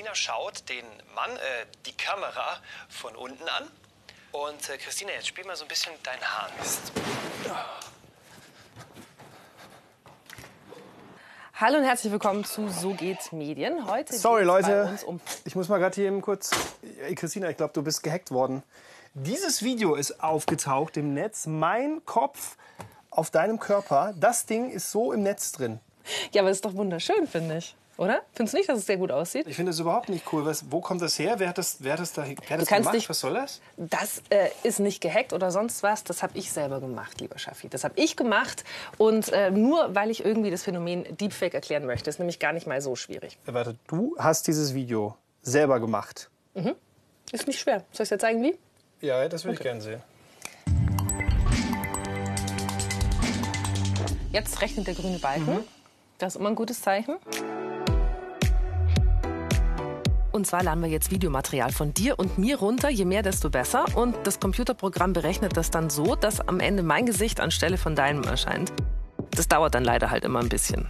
Christina schaut den Mann, äh, die Kamera von unten an. Und äh, Christina, jetzt spiel mal so ein bisschen dein Haarmist. Hallo und herzlich willkommen zu So geht's Medien. Heute Sorry, geht's bei Leute. uns um Ich muss mal gerade hier eben kurz. Ey, Christina, ich glaube, du bist gehackt worden. Dieses Video ist aufgetaucht im Netz. Mein Kopf auf deinem Körper. Das Ding ist so im Netz drin. Ja, aber ist doch wunderschön, finde ich. Oder? Findest du nicht, dass es sehr gut aussieht? Ich finde das überhaupt nicht cool. Was, wo kommt das her? Wer hat das, wer hat das, da, wer hat das kannst gemacht? dich- Was soll das? Das äh, ist nicht gehackt oder sonst was. Das habe ich selber gemacht, lieber Schaffi. Das habe ich gemacht. Und äh, nur weil ich irgendwie das Phänomen Deepfake erklären möchte. Ist nämlich gar nicht mal so schwierig. Warte, du hast dieses Video selber gemacht. Ist nicht schwer. Soll ich dir zeigen, wie? Ja, das würde ich gerne sehen. Jetzt rechnet der grüne Balken. Das ist immer ein gutes Zeichen. Und zwar laden wir jetzt Videomaterial von dir und mir runter, je mehr, desto besser. Und das Computerprogramm berechnet das dann so, dass am Ende mein Gesicht anstelle von deinem erscheint. Das dauert dann leider halt immer ein bisschen.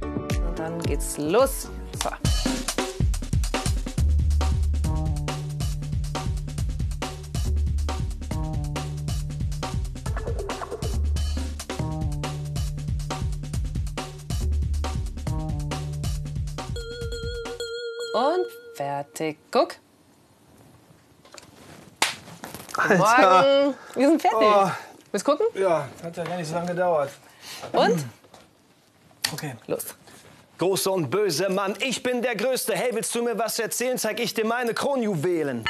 Und dann geht's los. So. Und fertig. Guck. Guten Morgen. Wir sind fertig. Oh. Willst du gucken? Ja, hat ja gar nicht so lange gedauert. Und? Okay. Los. Großer und böser Mann, ich bin der Größte. Hey, willst du mir was erzählen? Zeig ich dir meine Kronjuwelen.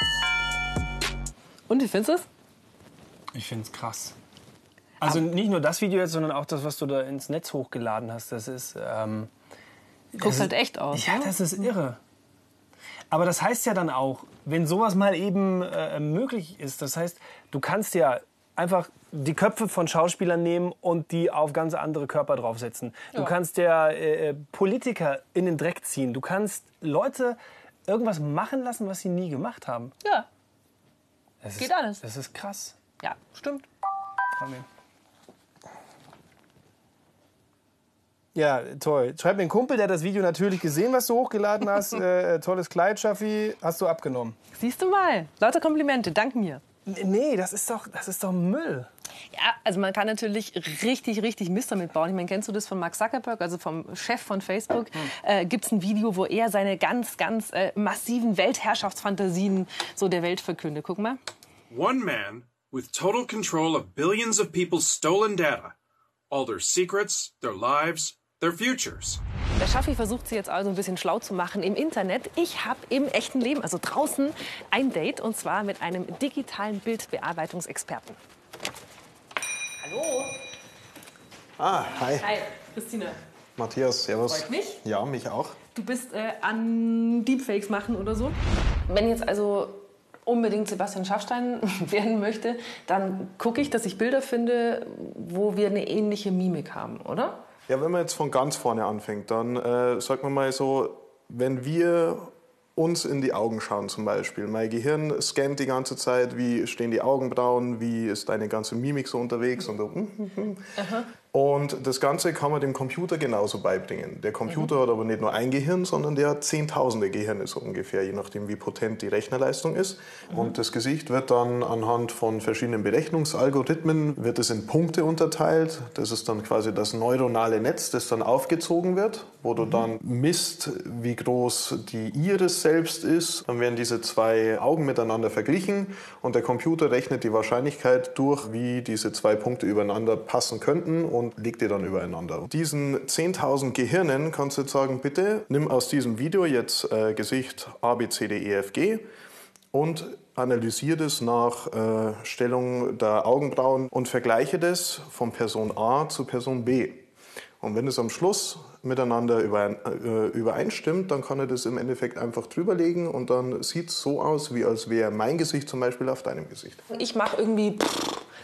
Und wie findest du es? Ich finde es krass. Also nicht nur das Video jetzt, sondern auch das, was du da ins Netz hochgeladen hast. Das ist. Ähm, Guckt das halt ist- echt aus. Ja, ne? das ist irre. Aber das heißt ja dann auch, wenn sowas mal eben äh, möglich ist, das heißt, du kannst ja einfach die Köpfe von Schauspielern nehmen und die auf ganz andere Körper draufsetzen. Du Ja. kannst ja äh, Politiker in den Dreck ziehen. Du kannst Leute irgendwas machen lassen, was sie nie gemacht haben. Ja. Das Geht ist, alles. Das ist krass. Ja, stimmt. Ja, toll. Schreib mir einen Kumpel, der hat das Video natürlich gesehen, was du hochgeladen hast. äh, tolles Kleid, Schaffi. Hast du abgenommen? Siehst du mal. Lauter Komplimente. Dank mir. Nee, das ist doch, das ist doch Müll. Ja, also man kann natürlich richtig, richtig Mist damit bauen. Ich meine, kennst du das von Mark Zuckerberg, also vom Chef von Facebook? Äh, Gibt es ein Video, wo er seine ganz, ganz äh, massiven Weltherrschaftsfantasien so der Welt verkündet? Guck mal. One man with total control of billions of people's stolen data, all their secrets, their lives, their futures. Der Schaffi versucht sie jetzt also ein bisschen schlau zu machen im Internet. Ich habe im echten Leben, also draußen, ein Date und zwar mit einem digitalen Bildbearbeitungsexperten. Hallo. Ah, hi. Hi, Christina. Matthias, servus. Freut mich. Ja, mich auch. Du bist äh, an Deepfakes machen oder so? Wenn jetzt also unbedingt Sebastian Schaffstein werden möchte, dann gucke ich, dass ich Bilder finde, wo wir eine ähnliche Mimik haben, oder? Ja, wenn man jetzt von ganz vorne anfängt, dann äh, sagt man mal so, wenn wir uns in die Augen schauen zum Beispiel. Mein Gehirn scannt die ganze Zeit, wie stehen die Augenbrauen, wie ist deine ganze Mimik so unterwegs und so. Und das Ganze kann man dem Computer genauso beibringen. Der Computer hat aber nicht nur ein Gehirn, sondern der hat zehntausende Gehirne so ungefähr, je nachdem wie potent die Rechnerleistung ist. Und das Gesicht wird dann anhand von verschiedenen Berechnungsalgorithmen, wird es in Punkte unterteilt. Das ist dann quasi das neuronale Netz, das dann aufgezogen wird, wo du dann misst, wie groß die Iris selbst ist. Dann werden diese zwei Augen miteinander verglichen und der Computer rechnet die Wahrscheinlichkeit durch, wie diese zwei Punkte übereinander passen könnten und legt die dann übereinander. Diesen 10.000 Gehirnen kannst du jetzt sagen, bitte nimm aus diesem Video jetzt äh, Gesicht A, B, C, D, E, F, G und analysiere das nach äh, Stellung der Augenbrauen und vergleiche das von Person A zu Person B. Und wenn es am Schluss miteinander äh, übereinstimmt, dann kann er das im Endeffekt einfach drüberlegen und dann sieht es so aus, wie als wäre mein Gesicht zum Beispiel auf deinem Gesicht. Ich mache irgendwie,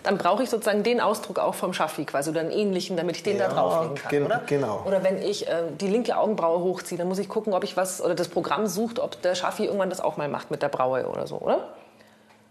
dann brauche ich sozusagen den Ausdruck auch vom Schaffi quasi oder einen ähnlichen, damit ich den Ja, da drauflegen kann, gen- oder? genau. Oder wenn ich äh, die linke Augenbraue hochziehe, dann muss ich gucken, ob ich was, oder das Programm sucht, ob der Schaffi irgendwann das auch mal macht mit der Braue oder so, oder?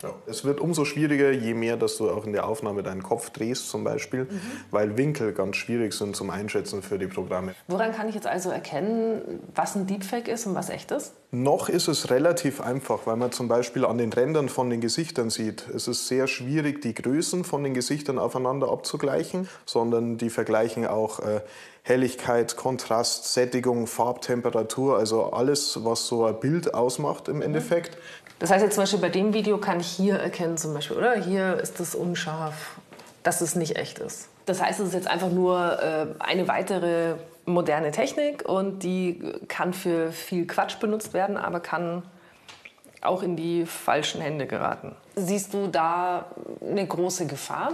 Ja. Es wird umso schwieriger, je mehr, dass du auch in der Aufnahme deinen Kopf drehst zum Beispiel, mhm. weil Winkel ganz schwierig sind zum Einschätzen für die Programme. Woran kann ich jetzt also erkennen, was ein Deepfake ist und was echt ist? Noch ist es relativ einfach, weil man zum Beispiel an den Rändern von den Gesichtern sieht. Es ist sehr schwierig, die Größen von den Gesichtern aufeinander abzugleichen, sondern die vergleichen auch äh, Helligkeit, Kontrast, Sättigung, Farbtemperatur, also alles, was so ein Bild ausmacht im mhm. Endeffekt. Das heißt jetzt zum Beispiel bei dem Video kann ich hier erkennen zum Beispiel, oder? Hier ist es unscharf, dass es nicht echt ist. Das heißt, es ist jetzt einfach nur äh, eine weitere moderne Technik und die kann für viel Quatsch benutzt werden, aber kann auch in die falschen Hände geraten. Siehst du da eine große Gefahr?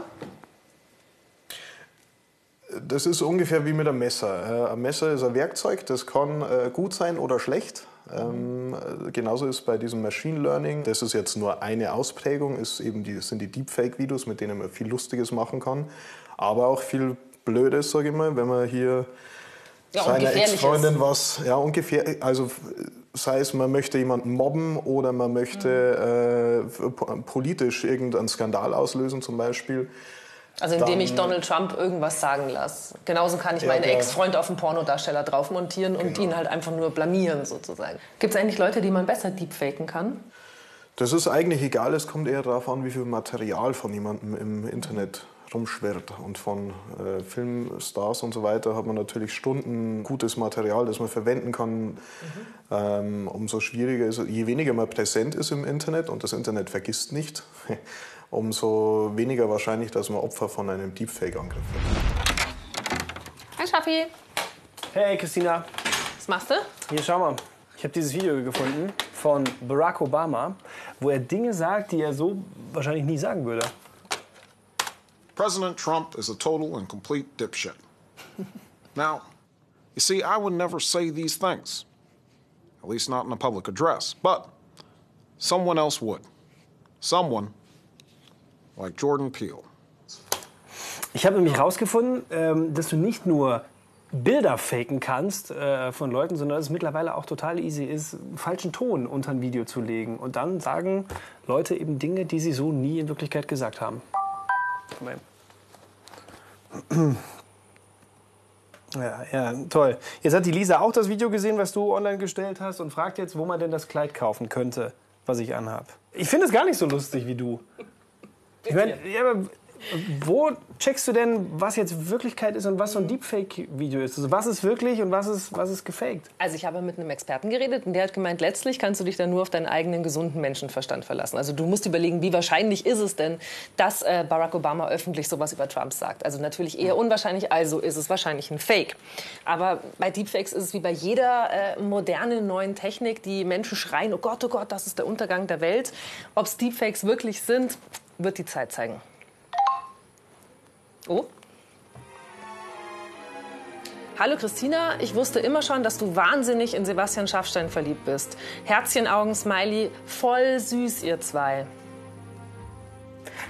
Das ist ungefähr wie mit einem Messer. Äh, ein Messer ist ein Werkzeug, das kann äh, gut sein oder schlecht. Ähm, genauso ist bei diesem Machine Learning, das ist jetzt nur eine Ausprägung, ist eben die, sind die Deepfake-Videos, mit denen man viel Lustiges machen kann, aber auch viel Blödes, sage ich mal, wenn man hier ja, seiner Ex-Freundin was, ja ungefähr, also sei es man möchte jemanden mobben oder man möchte mhm. äh, politisch irgendeinen Skandal auslösen zum Beispiel also indem ich Donald Trump irgendwas sagen lasse. Genauso kann ich ja, meinen Ex-Freund auf einen Pornodarsteller drauf montieren und genau. ihn halt einfach nur blamieren sozusagen. Gibt es eigentlich Leute, die man besser deepfaken kann? Das ist eigentlich egal, es kommt eher darauf an, wie viel Material von jemandem im Internet rumschwirrt. Und von äh, Filmstars und so weiter hat man natürlich Stunden gutes Material, das man verwenden kann. Mhm. Ähm, umso schwieriger ist es, je weniger man präsent ist im Internet, und das Internet vergisst nicht, umso weniger wahrscheinlich, dass man Opfer von einem Deepfake-Angriff wird. Hi Schaffi. Hey Christina. Was machst du? Hier, schau mal. Ich habe dieses Video gefunden von Barack Obama, wo er Dinge sagt, die er so wahrscheinlich nie sagen würde. President Trump is a total and complete dipshit. now, you see, I would never say these things, at least not in a public address, but someone else would. Someone like Jordan Peele. Ich habe nämlich herausgefunden, ähm, dass du nicht nur Bilder faken kannst äh, von Leuten, sondern dass es mittlerweile auch total easy ist, falschen Ton unter ein Video zu legen. Und dann sagen Leute eben Dinge, die sie so nie in Wirklichkeit gesagt haben. Ja, ja, toll. Jetzt hat die Lisa auch das Video gesehen, was du online gestellt hast und fragt jetzt, wo man denn das Kleid kaufen könnte, was ich anhab. Ich finde es gar nicht so lustig wie du. Ich meine, ja, aber wo checkst du denn, was jetzt Wirklichkeit ist und was so ein Deepfake-Video ist? Also was ist wirklich und was ist, was ist gefaked? Also ich habe mit einem Experten geredet und der hat gemeint, letztlich kannst du dich dann nur auf deinen eigenen gesunden Menschenverstand verlassen. Also du musst überlegen, wie wahrscheinlich ist es denn, dass äh, Barack Obama öffentlich sowas über Trump sagt. Also natürlich eher unwahrscheinlich, also ist es wahrscheinlich ein Fake. Aber bei Deepfakes ist es wie bei jeder äh, modernen neuen Technik, die Menschen schreien, oh Gott, oh Gott, das ist der Untergang der Welt. Ob es Deepfakes wirklich sind, wird die Zeit zeigen. Oh. Hallo Christina, ich wusste immer schon, dass du wahnsinnig in Sebastian Schaffstein verliebt bist. Herzchenaugen, Smiley, voll süß ihr zwei.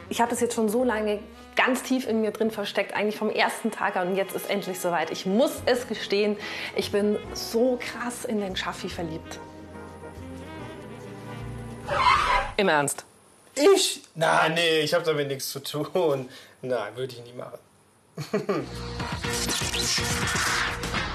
Ich habe das jetzt schon so lange ganz tief in mir drin versteckt, eigentlich vom ersten Tag an und jetzt ist endlich soweit. Ich muss es gestehen, ich bin so krass in den Schaffi verliebt. Im Ernst? Ich? Na, nee, ich habe damit nichts zu tun. Nein, würde ich nie machen.